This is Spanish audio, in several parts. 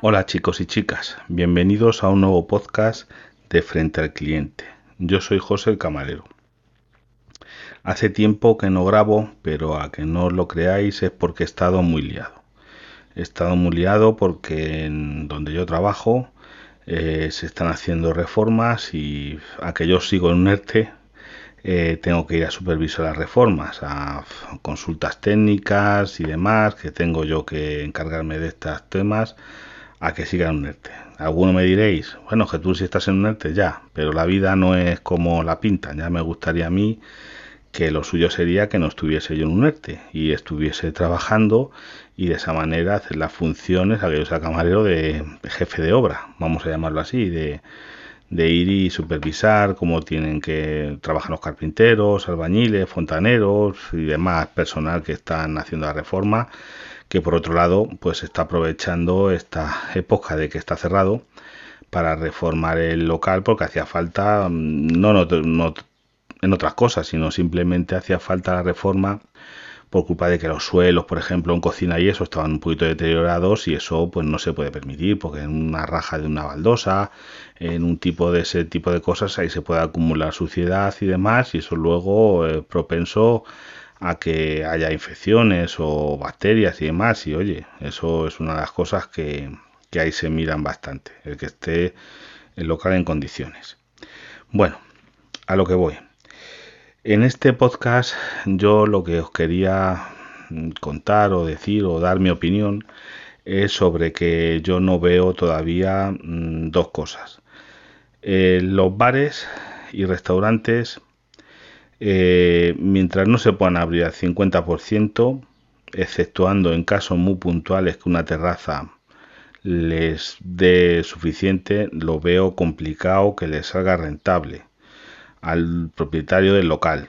Hola chicos y chicas, bienvenidos a un nuevo podcast de Frente al Cliente. Yo soy José el Camarero. Hace tiempo que no grabo, pero a que no os lo creáis es porque he estado muy liado. He estado muy liado porque en donde yo trabajo eh, se están haciendo reformas y a que yo sigo en un ERTE eh, tengo que ir a supervisar las reformas, a consultas técnicas y demás, que tengo yo que encargarme de estos temas, a que siga en un ERTE. Alguno me diréis, bueno, que tú si estás en un ERTE ya, pero la vida no es como la pintan, ya me gustaría a mí que lo suyo sería que no estuviese yo en un ERTE y estuviese trabajando y de esa manera hacer las funciones a que yo sea camarero de, jefe de obra, vamos a llamarlo así, de, de ir y supervisar cómo tienen que trabajar los carpinteros, albañiles, fontaneros y demás personal que están haciendo la reforma, que por otro lado pues está aprovechando esta época de que está cerrado para reformar el local porque hacía falta no, no, no en otras cosas, sino simplemente hacía falta la reforma por culpa de que los suelos, por ejemplo, en cocina y eso estaban un poquito deteriorados y eso pues no se puede permitir porque en una raja de una baldosa, en un tipo de ese tipo de cosas ahí se puede acumular suciedad y demás y eso luego es propenso a que haya infecciones o bacterias y demás y oye, eso es una de las cosas que, que ahí se miran bastante, el que esté el local en condiciones. Bueno, a lo que voy. En este podcast yo lo que os quería contar o decir o dar mi opinión es sobre que yo no veo todavía mm, dos cosas. Eh, los bares y restaurantes, eh, mientras no se puedan abrir al 50%, exceptuando en casos muy puntuales que una terraza les dé suficiente, lo veo complicado que les salga rentable al propietario del local.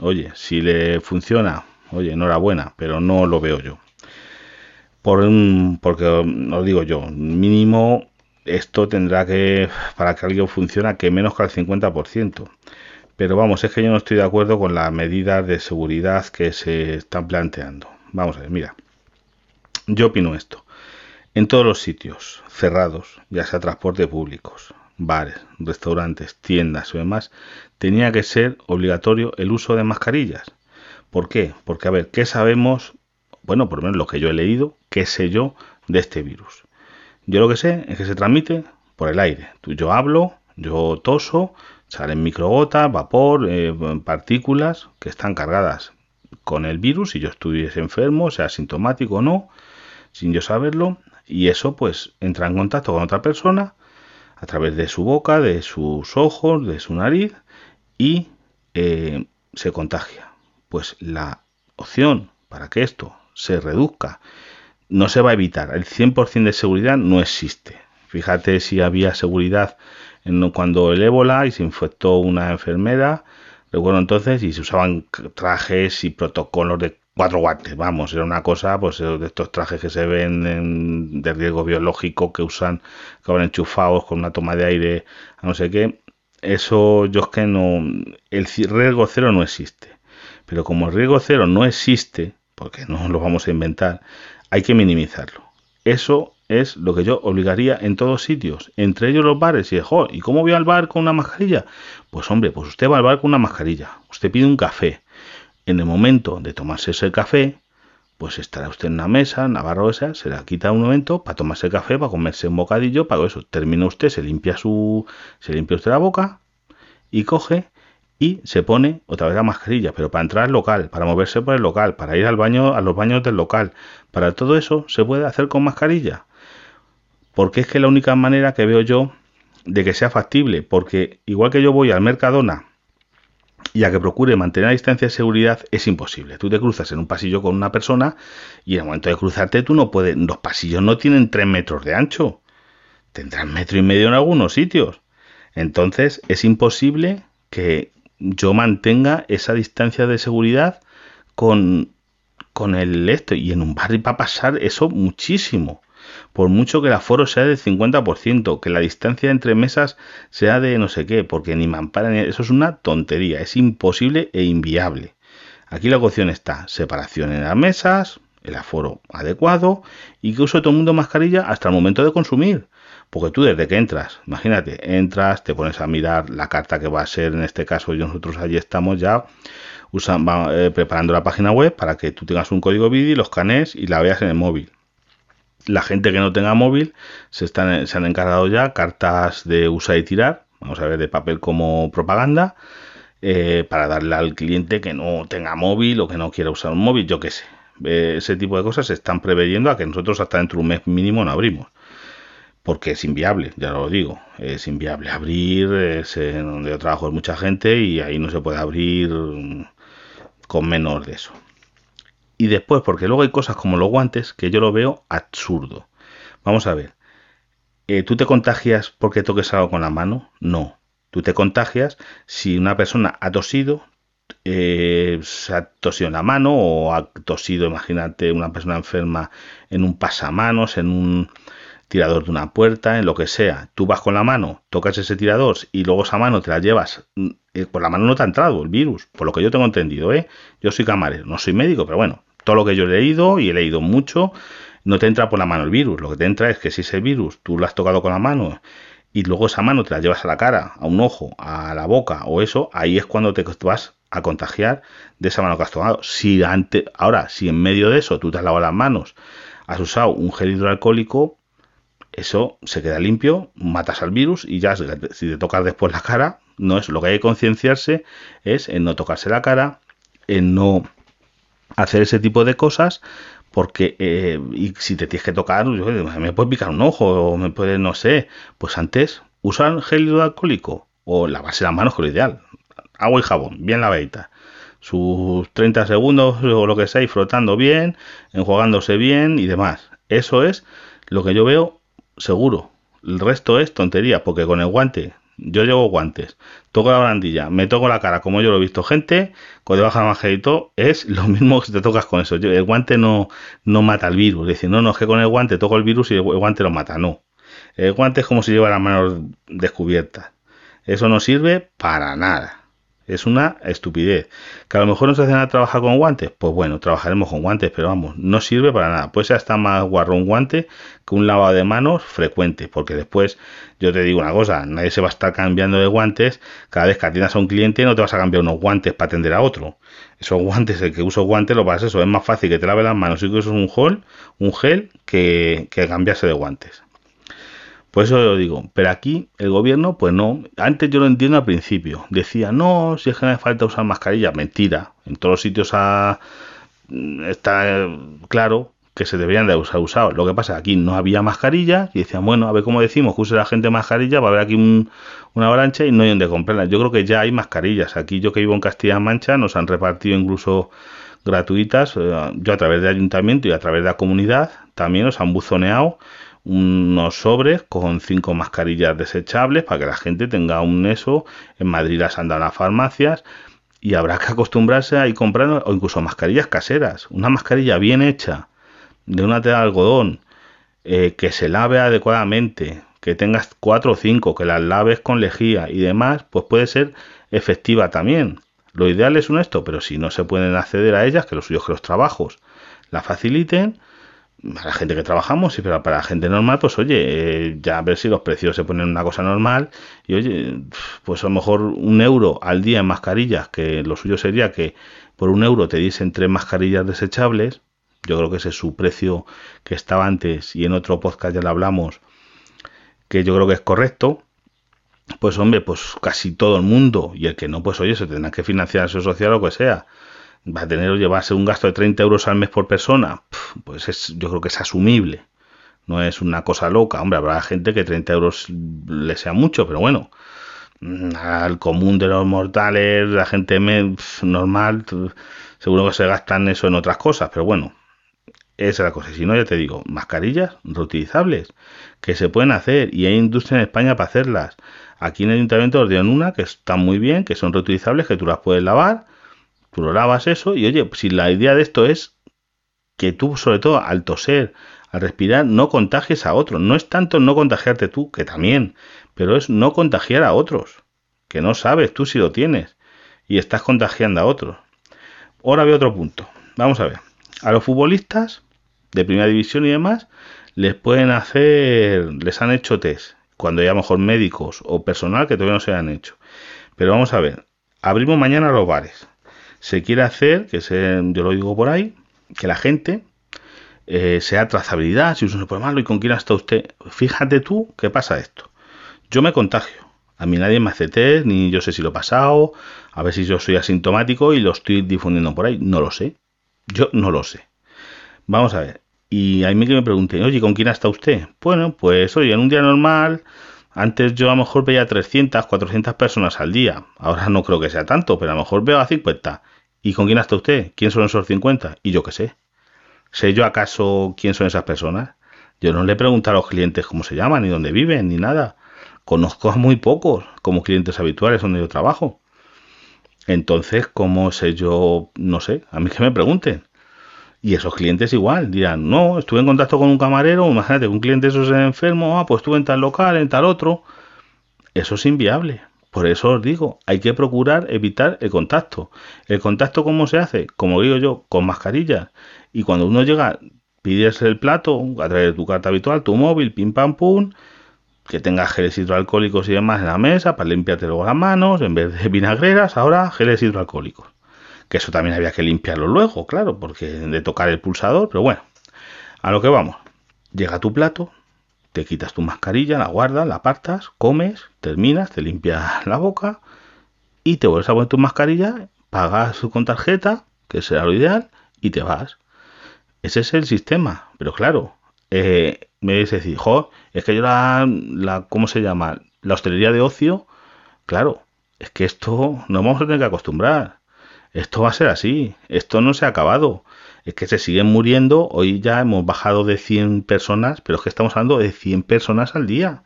Oye, si le funciona, oye, enhorabuena, pero no lo veo yo. Por un, porque os digo yo, mínimo esto tendrá que, para que algo funcione, que menos que al 50%. Pero vamos, es que yo no estoy de acuerdo con las medidas de seguridad que se están planteando. Vamos a ver, mira. Yo opino esto. En todos los sitios cerrados, ya sea transporte públicos, bares, restaurantes, tiendas o demás, tenía que ser obligatorio el uso de mascarillas. ¿Por qué? Porque, a ver, ¿qué sabemos? Bueno, por lo menos lo que yo he leído, qué sé yo de este virus. Yo lo que sé es que se transmite por el aire. Yo hablo, yo toso, salen microgotas, vapor, eh, partículas que están cargadas con el virus si yo estuviese enfermo, sea sintomático o no, sin yo saberlo, y eso pues entra en contacto con otra persona a través de su boca, de sus ojos, de su nariz y eh, se contagia. Pues la opción para que esto se reduzca no se va a evitar. El 100% de seguridad no existe. Fíjate si había seguridad en cuando el ébola y se infectó una enfermera. Recuerdo entonces y se usaban trajes y protocolos de cuatro guantes, vamos, era una cosa, pues de estos trajes que se ven de riesgo biológico que usan, que van enchufados con una toma de aire, no sé qué, eso yo es que no, el riesgo cero no existe, pero como el riesgo cero no existe, porque no lo vamos a inventar, hay que minimizarlo. Eso es lo que yo obligaría en todos sitios, entre ellos los bares. Y, ¿y cómo voy al bar con una mascarilla? Pues hombre, pues usted va al bar con una mascarilla, usted pide un café, en el momento de tomarse ese café, pues estará usted en una mesa, en Navarro esa, se la quita un momento para tomarse el café, para comerse un bocadillo, para eso. Termina usted, se limpia su, se limpia usted la boca y coge y se pone otra vez la mascarilla, pero para entrar al local, para moverse por el local, para ir al baño, a los baños del local, para todo eso se puede hacer con mascarilla. Porque es que la única manera que veo yo de que sea factible, porque igual que yo voy al Mercadona y a que procure mantener la distancia de seguridad es imposible. Tú te cruzas en un pasillo con una persona y en el momento de cruzarte tú no puedes, los pasillos no tienen tres metros de ancho, tendrán metro y medio en algunos sitios. Entonces es imposible que yo mantenga esa distancia de seguridad con, con el esto y en un barrio va a pasar eso muchísimo por mucho que el aforo sea del 50%, que la distancia entre mesas sea de no sé qué, porque ni mampara ni... Eso es una tontería, es imposible e inviable. Aquí la opción está separación en las mesas, el aforo adecuado y que use todo el mundo mascarilla hasta el momento de consumir. Porque tú desde que entras, imagínate, entras, te pones a mirar la carta que va a ser, en este caso, y nosotros allí estamos ya eh, preparando la página web para que tú tengas un código BIDI, los escanees y la veas en el móvil. La gente que no tenga móvil se, están, se han encargado ya cartas de usar y tirar, vamos a ver, de papel como propaganda, eh, para darle al cliente que no tenga móvil o que no quiera usar un móvil, yo qué sé. Eh, ese tipo de cosas se están preveyendo a que nosotros hasta dentro de un mes mínimo no abrimos. Porque es inviable, ya lo digo, es inviable abrir, es donde yo trabajo es mucha gente y ahí no se puede abrir con menos de eso. Y después, porque luego hay cosas como los guantes que yo lo veo absurdo. Vamos a ver, eh, ¿tú te contagias porque toques algo con la mano? No. Tú te contagias si una persona ha tosido, eh, se ha tosido en la mano o ha tosido, imagínate, una persona enferma en un pasamanos, en un tirador de una puerta, en lo que sea. Tú vas con la mano, tocas ese tirador y luego esa mano te la llevas. Eh, por la mano no te ha entrado el virus, por lo que yo tengo entendido, ¿eh? Yo soy camarero, no soy médico, pero bueno, todo lo que yo he leído y he leído mucho, no te entra por la mano el virus. Lo que te entra es que si ese virus tú lo has tocado con la mano y luego esa mano te la llevas a la cara, a un ojo, a la boca o eso, ahí es cuando te vas a contagiar de esa mano que has tomado. Si antes, ahora, si en medio de eso tú te has lavado las manos, has usado un gel hidroalcohólico, eso se queda limpio, matas al virus y ya si te tocas después la cara, no es lo que hay que concienciarse es en no tocarse la cara, en no hacer ese tipo de cosas porque eh, y si te tienes que tocar, me puede picar un ojo, o me puede, no sé, pues antes usar gel hidroalcohólico o lavarse las manos con lo ideal, agua y jabón, bien lavadita, sus 30 segundos o lo que sea, y frotando bien, enjuagándose bien y demás. Eso es lo que yo veo seguro. El resto es tontería, porque con el guante yo llevo guantes, toco la barandilla, me toco la cara, como yo lo he visto gente, con debajo del manjerito, es lo mismo que si te tocas con eso. el guante no, no mata el virus. Es decir, no, no es que con el guante toco el virus y el guante lo mata, no. El guante es como si llevara manos descubiertas. Eso no sirve para nada. Es una estupidez. Que a lo mejor no se hacen a trabajar con guantes. Pues bueno, trabajaremos con guantes, pero vamos, no sirve para nada. Puede ser hasta más guarro un guante que un lavado de manos frecuente. Porque después, yo te digo una cosa, nadie se va a estar cambiando de guantes. Cada vez que atiendas a un cliente no te vas a cambiar unos guantes para atender a otro. Esos guantes, el que usa guantes, lo vas eso. Es más fácil que te lave las manos y que uses un gel, un gel que, que cambiarse de guantes. Por eso lo digo, pero aquí el gobierno, pues no. Antes yo lo entiendo al principio. Decía, no, si es que no hace falta usar mascarilla. Mentira. En todos los sitios está claro que se deberían de usar usados. Lo que pasa aquí no había mascarilla y decían, bueno, a ver cómo decimos que use la gente mascarilla, va a haber aquí una avalancha y no hay donde comprarlas. Yo creo que ya hay mascarillas. Aquí yo que vivo en Castilla-La Mancha nos han repartido incluso gratuitas. Eh, yo a través del ayuntamiento y a través de la comunidad también nos han buzoneado unos sobres con cinco mascarillas desechables para que la gente tenga un eso. En Madrid las han dado las farmacias y habrá que acostumbrarse a ir comprando o incluso mascarillas caseras. Una mascarilla bien hecha de una tela de algodón eh, que se lave adecuadamente, que tengas cuatro o cinco, que las laves con lejía y demás, pues puede ser efectiva también. Lo ideal es un esto, pero si no se pueden acceder a ellas, que los suyos que los trabajos la faciliten, a la gente que trabajamos, pero para la gente normal, pues oye, eh, ya a ver si los precios se ponen una cosa normal, y oye, pues a lo mejor un euro al día en mascarillas, que lo suyo sería que por un euro te diesen tres mascarillas desechables, yo creo que ese es su precio que estaba antes, y en otro podcast ya lo hablamos, que yo creo que es correcto, pues hombre, pues casi todo el mundo, y el que no, pues oye, se tendrá que financiar su social o lo que sea va a tener o llevarse un gasto de 30 euros al mes por persona, pues es, yo creo que es asumible. No es una cosa loca. Hombre, habrá gente que 30 euros le sea mucho, pero bueno, mm, al común de los mortales, la gente normal, seguro que se gastan eso en otras cosas, pero bueno, esa es la cosa. Si no, ya te digo, mascarillas reutilizables que se pueden hacer y hay industria en España para hacerlas. Aquí en el ayuntamiento os dieron una que están muy bien, que son reutilizables, que tú las puedes lavar Tú lo lavas eso y oye, si la idea de esto es que tú, sobre todo al toser, al respirar, no contagies a otros. No es tanto no contagiarte tú, que también, pero es no contagiar a otros, que no sabes tú si lo tienes y estás contagiando a otros. Ahora veo otro punto. Vamos a ver. a los futbolistas de primera división y demás, les pueden hacer, les han hecho test, cuando haya mejor médicos o personal que todavía no se han hecho. Pero vamos a ver, abrimos mañana los bares. Se quiere hacer, que se, yo lo digo por ahí, que la gente eh, sea trazabilidad, si se puede malo y con quién está usted. Fíjate tú qué pasa esto. Yo me contagio. A mí nadie me hace test, ni yo sé si lo he pasado, a ver si yo soy asintomático y lo estoy difundiendo por ahí. No lo sé. Yo no lo sé. Vamos a ver. Y a mí que me pregunten, oye, ¿con quién está usted? Bueno, pues oye, en un día normal, antes yo a lo mejor veía 300, 400 personas al día. Ahora no creo que sea tanto, pero a lo mejor veo a 50. ¿Y con quién está usted? ¿Quién son esos 50? Y yo qué sé. ¿Sé yo acaso quién son esas personas? Yo no le pregunto a los clientes cómo se llaman, ni dónde viven, ni nada. Conozco a muy pocos como clientes habituales donde yo trabajo. Entonces, ¿cómo sé yo? No sé, a mí que me pregunten. Y esos clientes igual dirán, no, estuve en contacto con un camarero, imagínate, un cliente eso es enfermo, ah, pues estuve en tal local, en tal otro. Eso es inviable. Por eso os digo, hay que procurar evitar el contacto. ¿El contacto cómo se hace? Como digo yo, con mascarillas. Y cuando uno llega, pides el plato a través de tu carta habitual, tu móvil, pim pam pum, que tengas geles hidroalcohólicos y demás en la mesa para limpiarte luego las manos, en vez de vinagreras, ahora geles hidroalcohólicos. Que eso también había que limpiarlo luego, claro, porque de tocar el pulsador, pero bueno, a lo que vamos. Llega tu plato, te quitas tu mascarilla, la guardas, la apartas, comes, terminas, te limpias la boca y te vuelves a poner tu mascarilla, pagas con tarjeta, que será lo ideal, y te vas. Ese es el sistema, pero claro, eh, me dice decir, jo, es que yo la, la, ¿cómo se llama? La hostelería de ocio, claro, es que esto nos vamos a tener que acostumbrar. Esto va a ser así, esto no se ha acabado es que se siguen muriendo. Hoy ya hemos bajado de 100 personas, pero es que estamos hablando de 100 personas al día.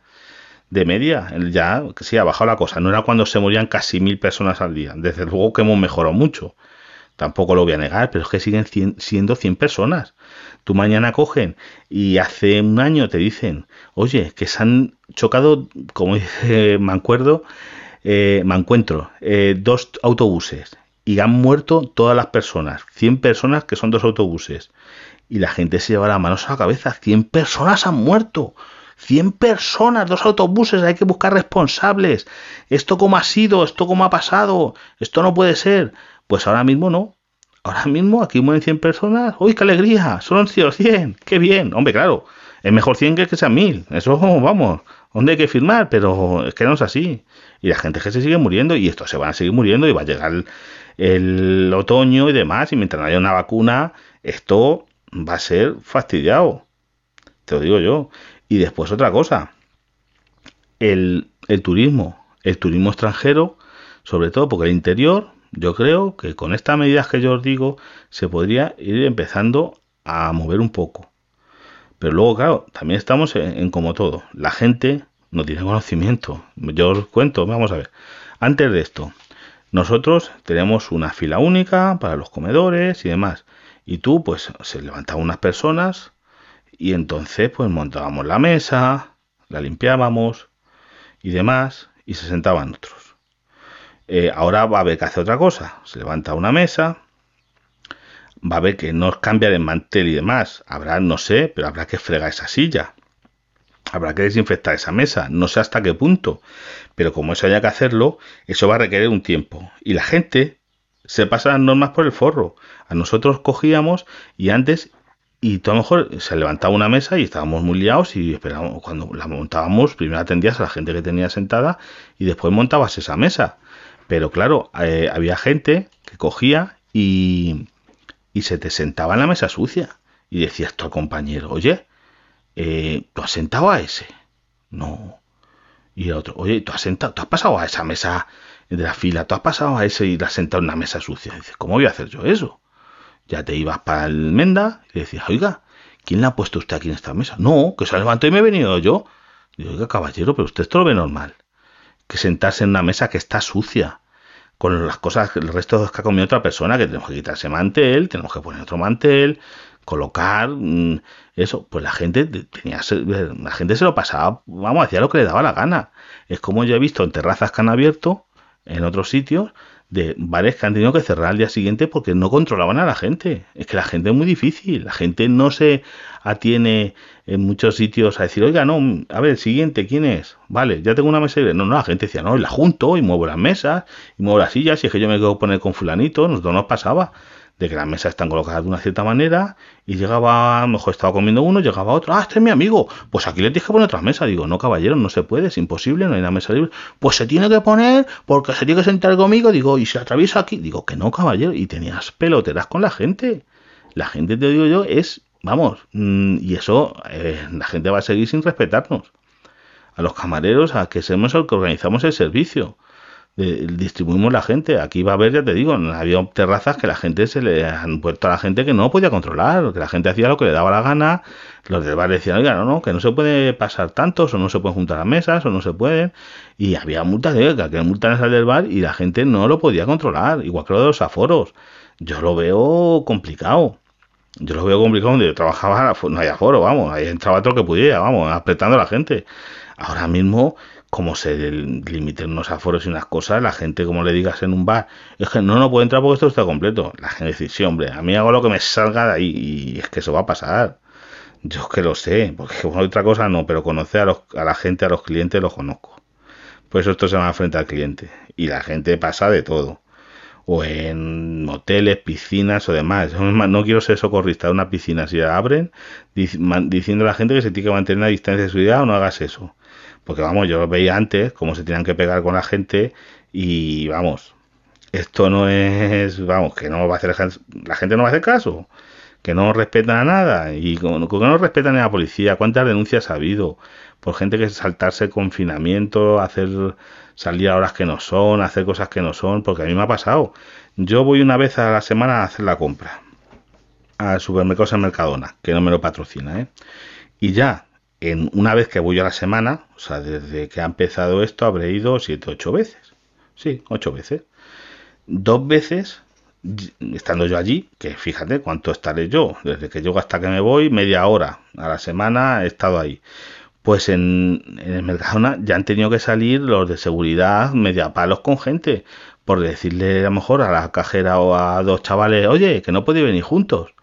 De media, ya sí ha bajado la cosa. No era cuando se morían casi mil personas al día. Desde luego que hemos mejorado mucho. Tampoco lo voy a negar, pero es que siguen siendo 100 personas. Tú mañana cogen y hace un año te dicen, oye, que se han chocado, como dice Mancuerdo, eh, me encuentro eh, dos autobuses y han muerto todas las personas, 100 personas que son dos autobuses. Y la gente se lleva las manos a la cabeza, 100 personas han muerto. 100 personas, dos autobuses, hay que buscar responsables. ¿Esto cómo ha sido? ¿Esto cómo ha pasado? Esto no puede ser. Pues ahora mismo no. Ahora mismo aquí mueren 100 personas. ¡Uy, qué alegría! Son 100, ¡Qué bien! Hombre, claro, es mejor 100 que que sean 1000. Eso, vamos, donde hay que firmar, pero es que no es así. Y la gente que se sigue muriendo y esto se van a seguir muriendo y va a llegar el otoño y demás, y mientras no haya una vacuna, esto va a ser fastidiado. Te lo digo yo. Y después otra cosa, el, el turismo, el turismo extranjero, sobre todo porque el interior, yo creo que con estas medidas que yo os digo, se podría ir empezando a mover un poco. Pero luego, claro, también estamos en, en, como todo. La gente no tiene conocimiento. Yo os cuento, vamos a ver. Antes de esto, nosotros tenemos una fila única para los comedores y demás. Y tú, pues, se levantaban unas personas y entonces, pues, montábamos la mesa, la limpiábamos y demás, y se sentaban otros. Eh, ahora va a haber que hacer otra cosa. Se levanta una mesa, va a haber que no cambiar el mantel y demás. Habrá, no sé, pero habrá que fregar esa silla. Habrá que desinfectar esa mesa, no sé hasta qué punto, pero como eso haya que hacerlo, eso va a requerir un tiempo. Y la gente se pasa las normas por el forro. A nosotros cogíamos y antes, y tú a lo mejor se levantaba una mesa y estábamos muy liados y esperábamos, cuando la montábamos, primero atendías a la gente que tenía sentada y después montabas esa mesa. Pero claro, eh, había gente que cogía y, y se te sentaba en la mesa sucia y decías al compañero, oye, eh, ¿tú has sentado a ese? No. Y el otro, oye, ¿tú has sentado, tú has pasado a esa mesa de la fila, tú has pasado a ese y la has sentado en una mesa sucia? dice, ¿cómo voy a hacer yo eso? Ya te ibas para el menda y decías, oiga, ¿quién le ha puesto usted aquí en esta mesa? No, que se ha levantado y me he venido yo. Digo, oiga, caballero, pero usted esto lo ve normal. Que sentarse en una mesa que está sucia, con las cosas, el resto que ha comido otra persona, que tenemos que quitarse mantel, tenemos que poner otro mantel, colocar mm, eso, pues la gente tenía la gente se lo pasaba, vamos, hacía lo que le daba la gana. Es como yo he visto en terrazas que han abierto en otros sitios de bares que han tenido que cerrar al día siguiente porque no controlaban a la gente. Es que la gente es muy difícil, la gente no se atiene en muchos sitios a decir, oiga, no, a ver, el siguiente, ¿quién es? Vale, ya tengo una mesa libre. No, no, la gente decía, no, la junto y muevo las mesas y muevo las sillas y es que yo me quedo poner con fulanito, nosotros nos pasaba de que las mesas están colocadas de una cierta manera y llegaba, a lo mejor estaba comiendo uno, llegaba otro, ah, este es mi amigo, pues aquí le tienes que poner otras mesas. Digo, no, caballero, no se puede, es imposible, no hay una mesa libre. Pues se tiene que poner porque se tiene que sentar conmigo. Digo, y se atraviesa aquí. Digo, que no, caballero, y tenías peloteras con la gente. La gente, te digo yo, es, vamos, mm, y eso, eh, la gente va a seguir sin respetarnos. A los camareros, a que somos el que organizamos el servicio distribuimos la gente. Aquí va a haber, ya te digo, había terrazas que la gente se le han puesto a la gente que no podía controlar, que la gente hacía lo que le daba la gana. Los del bar decían, oiga, no, no, que no se puede pasar tantos, o no se pueden juntar las mesas, o no se pueden. Y había multas de que multas en del bar y la gente no lo podía controlar, igual que lo de los aforos. Yo lo veo complicado. Yo lo veo complicado donde yo trabajaba, no hay aforo, vamos, ahí entraba todo lo que pudiera, vamos, apretando a la gente. Ahora mismo como se limiten unos aforos y unas cosas, la gente, como le digas en un bar, es que no, no puede entrar porque esto está completo. La gente dice, sí, hombre, a mí hago lo que me salga de ahí y es que eso va a pasar. Yo que lo sé, porque otra cosa no, pero conocer a, los, a la gente, a los clientes, los conozco. Por eso esto se llama frente al cliente. Y la gente pasa de todo. O en hoteles, piscinas o demás. No quiero ser socorrista de una piscina. Si la abren, diciendo a la gente que se tiene que mantener a distancia de seguridad o no hagas eso porque vamos, yo lo veía antes, cómo se tenían que pegar con la gente y vamos, esto no es, vamos, que no va a hacer la gente no va a hacer caso, que no respetan a nada y como que no respetan a la policía, cuántas denuncias ha habido por gente que saltarse el confinamiento, hacer salir a horas que no son, hacer cosas que no son, porque a mí me ha pasado. Yo voy una vez a la semana a hacer la compra al supermercado en Mercadona, que no me lo patrocina, ¿eh? Y ya, en una vez que voy a la semana, o sea, desde que ha empezado esto, habré ido siete, ocho veces. Sí, ocho veces. Dos veces, estando yo allí, que fíjate cuánto estaré yo, desde que llego hasta que me voy, media hora a la semana he estado ahí. Pues en, en el Mercadona ya han tenido que salir los de seguridad media palos con gente, por decirle a lo mejor a la cajera o a dos chavales, oye, que no podéis venir juntos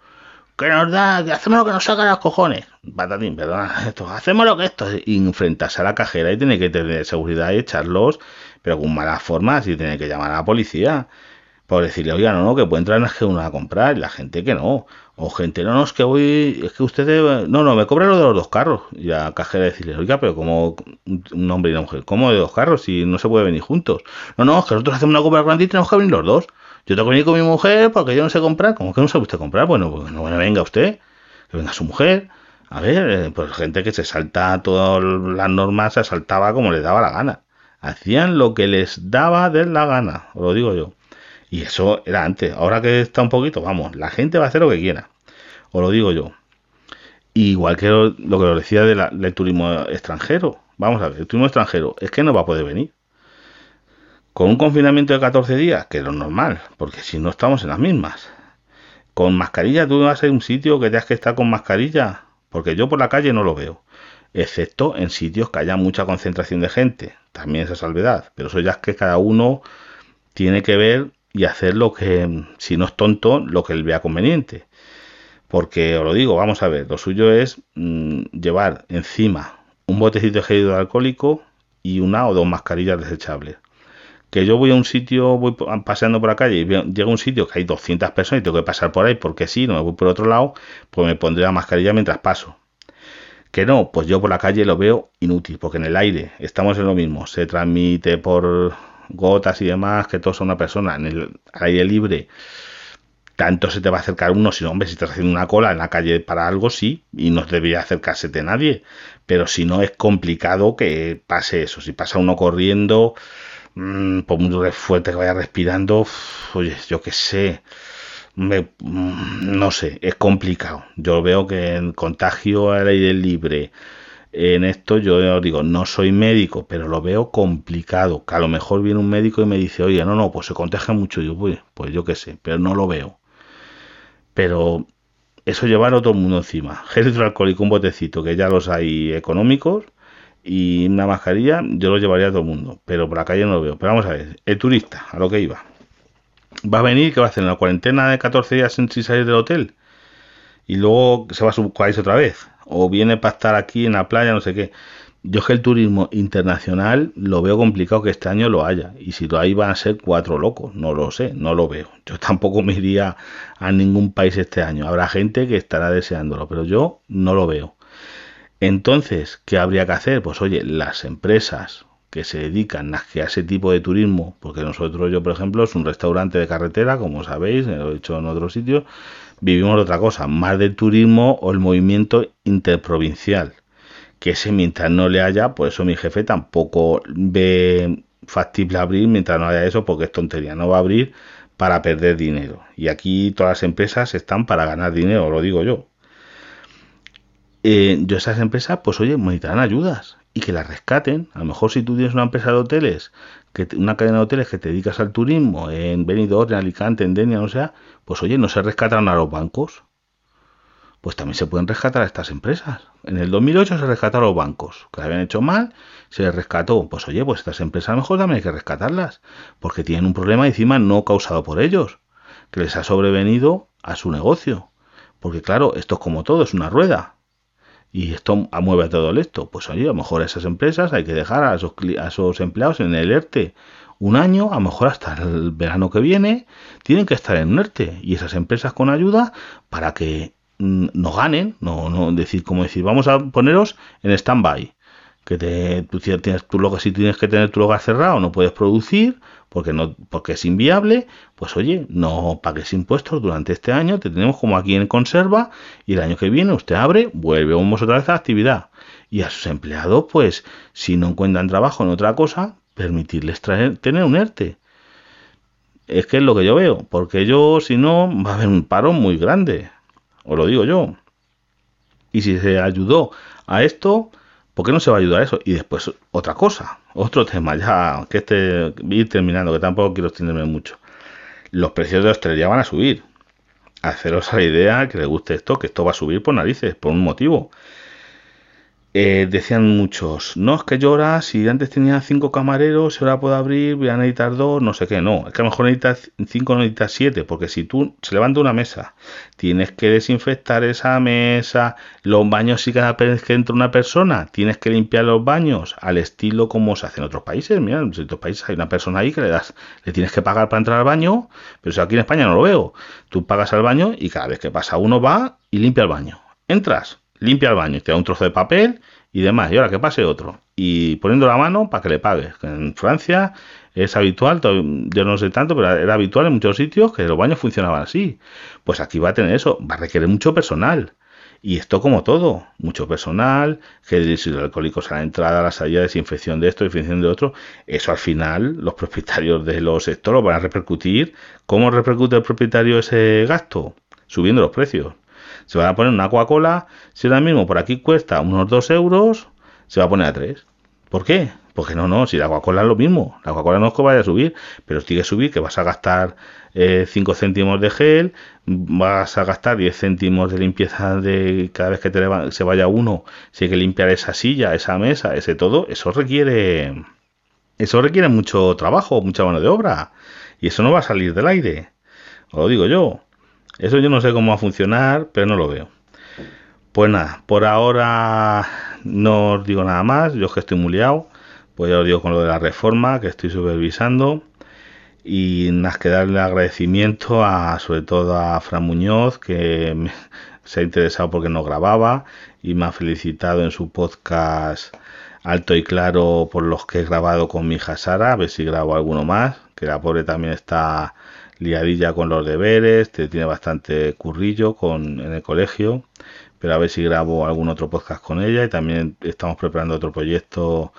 que nos da, que hacemos lo que nos saca los cojones. Patatín, perdona, esto, hacemos lo que esto. Y enfrentarse a la cajera y tiene que tener seguridad y echarlos, pero con malas formas y tiene que llamar a la policía. Por decirle, oiga, no, no, que puede entrar en que uno a comprar, y la gente que no. O gente, no, no, es que voy, es que usted, no, no, me cobra lo de los dos carros. Y la cajera decirle, oiga, pero como un hombre y una mujer, ¿cómo de dos carros si no se puede venir juntos? No, no, es que nosotros hacemos una compra grande y tenemos que venir los dos. Yo tengo que venir con mi mujer porque yo no sé comprar. ¿Cómo que no sabe usted comprar? Bueno, pues no venga usted, que venga su mujer. A ver, eh, pues gente que se salta todas las normas, se saltaba como les daba la gana. Hacían lo que les daba de la gana, os lo digo yo. Y eso era antes. Ahora que está un poquito, vamos, la gente va a hacer lo que quiera. Os lo digo yo. Igual que lo, que os decía del turismo extranjero. Vamos a ver, el turismo extranjero es que no va a poder venir con un confinamiento de 14 días, que es lo normal, porque si no estamos en las mismas. Con mascarilla, tú vas a un sitio que tengas que estar con mascarilla, porque yo por la calle no lo veo, excepto en sitios que haya mucha concentración de gente, también esa salvedad, pero eso ya es que cada uno tiene que ver y hacer lo que, si no es tonto, lo que él vea conveniente. Porque os lo digo, vamos a ver, lo suyo es mm, llevar encima un botecito de gel alcohólico y una o dos mascarillas desechables que yo voy a un sitio, voy paseando por la calle y llego a un sitio que hay 200 personas y tengo que pasar por ahí porque si no me voy por otro lado, pues me pondré la mascarilla mientras paso. Que no, pues yo por la calle lo veo inútil, porque en el aire estamos en lo mismo, se transmite por gotas y demás, que todos son una persona, en el aire libre, tanto se te va a acercar uno, si no, hombre, si estás haciendo una cola en la calle para algo, sí, y no debería acercarse de nadie, pero si no es complicado que pase eso, si pasa uno corriendo, Mm, por muy fuerte que vaya respirando, oye, yo qué sé, me, mm, no sé, es complicado. Yo veo que en contagio al aire libre, en esto yo digo, no soy médico, pero lo veo complicado. Que a lo mejor viene un médico y me dice, oye, no, no, pues se contagia mucho. Yo, pues, pues yo qué sé, pero no lo veo. Pero eso llevar a todo el mundo encima. Gel hidroalcohólico, un botecito, que ya los hay económicos y una mascarilla yo lo llevaría a todo el mundo, pero por la calle no lo veo. Pero vamos a ver, el turista, a lo que iba. va a venir, que va a hacer? ¿En la cuarentena de 14 días sin salir del hotel? Y luego se va a su país otra vez. O viene para estar aquí en la playa, no sé qué. Yo es que el turismo internacional lo veo complicado que este año lo haya. Y si lo hay van a ser cuatro locos. No lo sé, no lo veo. Yo tampoco me iría a ningún país este año. Habrá gente que estará deseándolo, pero yo no lo veo. Entonces, ¿qué habría que hacer? Pues oye, las empresas que se dedican a ese tipo de turismo, porque nosotros, yo por ejemplo, es un restaurante de carretera, como sabéis, lo he hecho en otros sitios, vivimos otra cosa, más del turismo o el movimiento interprovincial, que ese mientras no le haya, por eso mi jefe tampoco ve factible abrir mientras no haya eso, porque es tontería, no va a abrir para perder dinero. Y aquí todas las empresas están para ganar dinero, lo digo yo. Eh, yo esas empresas, pues oye, necesitarán ayudas y que las rescaten. A lo mejor si tú tienes una empresa de hoteles, que una cadena de hoteles que te dedicas al turismo en Benidorm, en Alicante, en Denia, no sea, pues oye, no se rescatan a los bancos. Pues también se pueden rescatar a estas empresas. En el 2008 se rescataron los bancos, que habían hecho mal, se rescató. Pues oye, pues estas empresas a lo mejor también hay que rescatarlas, porque tienen un problema encima no causado por ellos, que les ha sobrevenido a su negocio. Porque claro, esto es como todo, es una rueda y esto mueve todo esto. Pues oye, a lo mejor esas empresas hay que dejar a esos, a esos empleados en el ERTE un año, a lo mejor hasta el verano que viene, tienen que estar en un ERTE y esas empresas con ayuda para que mm, no ganen, no, no decir como decir, vamos a poneros en stand-by que te, tú tienes tu logo, si tienes que tener tu lugar cerrado, no puedes producir porque no porque es inviable, pues oye, no pagues impuestos durante este año, te tenemos como aquí en conserva y el año que viene usted abre, vuelve otra vez a la actividad y a sus empleados, pues si no encuentran trabajo en otra cosa, permitirles traer, tener un ERTE. Es que es lo que yo veo, porque yo si no va a haber un paro muy grande, os lo digo yo. Y si se ayudó a esto, ¿Por qué no se va a ayudar a eso? Y después otra cosa, otro tema, ya que este ir terminando, que tampoco quiero extenderme mucho. Los precios de hostelería van a subir. Haceros la idea que le guste esto, que esto va a subir por narices, por un motivo. Eh, decían muchos, no, es que llora, si antes tenía cinco camareros, y ahora puedo abrir, voy a necesitar dos, no sé qué, no, es que a lo mejor necesitas cinco, necesitas siete, porque si tú se levanta una mesa, tienes que desinfectar esa mesa, los baños si cada vez que entra una persona, tienes que limpiar los baños al estilo como se hace en otros países, mira, en otros países hay una persona ahí que le das, le tienes que pagar para entrar al baño, pero eso aquí en España no lo veo, tú pagas al baño y cada vez que pasa uno va y limpia el baño, entras, limpia el baño, te da un trozo de papel y demás, y ahora que pase otro. Y poniendo la mano para que le pagues. En Francia es habitual, yo no sé tanto, pero era habitual en muchos sitios que los baños funcionaban así. Pues aquí va a tener eso, va a requerir mucho personal. Y esto como todo, mucho personal, gel hidroalcohólicos a la entrada, a la salida, desinfección de esto, desinfección de otro. Eso al final los propietarios de los sectores van a repercutir. ¿Cómo repercute el propietario ese gasto? Subiendo los precios se va a poner una Coca-Cola, si ahora mismo por aquí cuesta unos 2 euros, se va a poner a 3. ¿Por qué? Porque no, no, si la Coca-Cola es lo mismo, la Coca-Cola no es que vaya a subir, pero tiene que subir, que vas a gastar 5 eh, céntimos de gel, vas a gastar 10 céntimos de limpieza de cada vez que te se vaya uno, si hay que limpiar esa silla, esa mesa, ese todo, eso requiere, eso requiere mucho trabajo, mucha mano de obra, y eso no va a salir del aire, os lo digo yo. Eso yo no sé cómo va a funcionar, pero no lo veo. Pues nada, por ahora no os digo nada más, yo es que estoy muy liado, pues ya os digo con lo de la reforma que estoy supervisando y nada que darle agradecimiento a sobre todo a Fran Muñoz que se ha interesado porque no grababa y me ha felicitado en su podcast alto y claro por los que he grabado con mi hija Sara, a ver si grabo alguno más, que la pobre también está liadilla con los deberes, te tiene bastante currillo con, en el colegio, pero a ver si grabo algún otro podcast con ella. Y también estamos preparando otro proyecto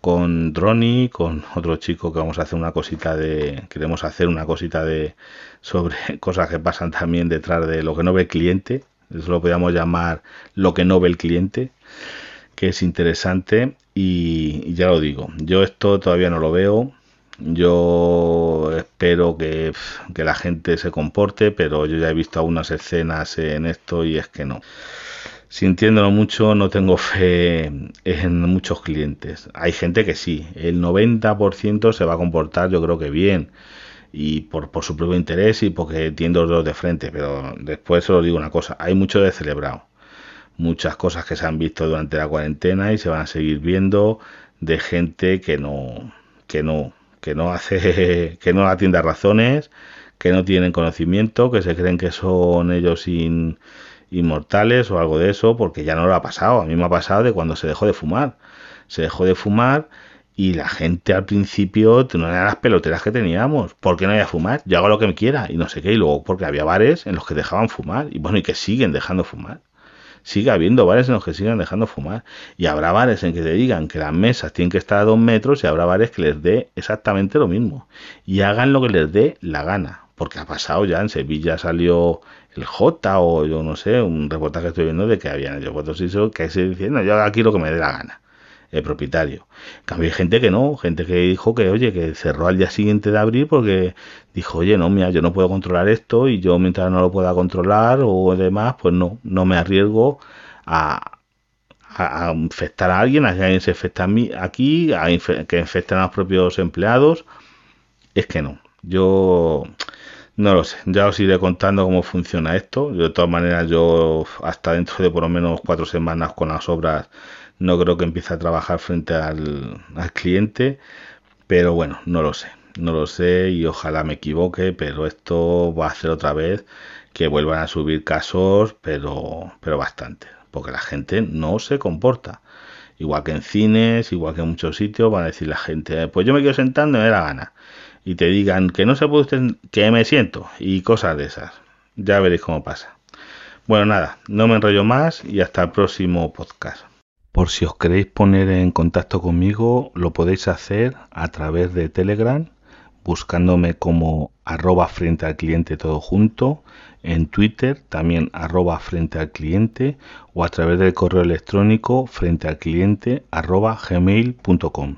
con Droni, con otro chico que vamos a hacer una cosita de, queremos hacer una cosita de sobre cosas que pasan también detrás de lo que no ve el cliente, eso lo podríamos llamar lo que no ve el cliente, que es interesante. Y ya lo digo, yo esto todavía no lo veo, yo espero que, la gente se comporte, pero yo ya he visto algunas escenas en esto y es que no. Sintiéndolo mucho, no tengo fe en muchos clientes. Hay gente que sí, el 90% se va a comportar yo creo que bien. y por, por su propio interés y porque tiene los de frente, pero después solo digo una cosa, hay mucho de celebrado, muchas cosas que se han visto durante la cuarentena y se van a seguir viendo de gente que no, que no, que no hace, que no atiende a razones, que no tienen conocimiento, que se creen que son ellos inmortales o algo de eso, porque ya no lo ha pasado. A mí me ha pasado de cuando se dejó de fumar. Se dejó de fumar y la gente al principio no eran las peloteras que teníamos. ¿Por qué no había fumar? Yo hago lo que me quiera y no sé qué. Y luego porque había bares en los que dejaban fumar y bueno, y que siguen dejando fumar sigue habiendo bares en los que sigan dejando fumar. Y habrá bares en que te digan que las mesas tienen que estar a dos metros y habrá bares que les dé exactamente lo mismo. Y hagan lo que les dé la gana. Porque ha pasado ya, en Sevilla salió el J o yo no sé, un reportaje que estoy viendo de que habían hecho cuatro que se diciendo yo aquí lo que me dé la gana el propietario. cambio, hay gente que no, gente que dijo que, oye, que cerró al día siguiente de abril porque dijo, oye, no, mira, yo no puedo controlar esto y yo mientras no lo pueda controlar o demás, pues no, no me arriesgo a, a, infectar a alguien, a que alguien se infecta a mí, aquí, a que infecten a los propios empleados. Es que no. Yo no lo sé, ya os iré contando cómo funciona esto. de todas maneras, yo hasta dentro de por lo menos cuatro semanas con las obras no creo que empiece a trabajar frente al, cliente, pero bueno, no lo sé, no lo sé y ojalá me equivoque, pero esto va a hacer otra vez que vuelvan a subir casos, pero, pero bastante, porque la gente no se comporta. Igual que en cines, igual que en muchos sitios, van a decir la gente, pues yo me quedo sentando y me da la gana. Y te digan que no se puede usted, que me siento y cosas de esas. Ya veréis cómo pasa. Bueno, nada, no me enrollo más y hasta el próximo podcast. Por si os queréis poner en contacto conmigo, lo podéis hacer a través de Telegram, buscándome como arroba frente al cliente todo junto, en Twitter también arroba frente al cliente o a través del correo electrónico frente al cliente arroba gmail.com.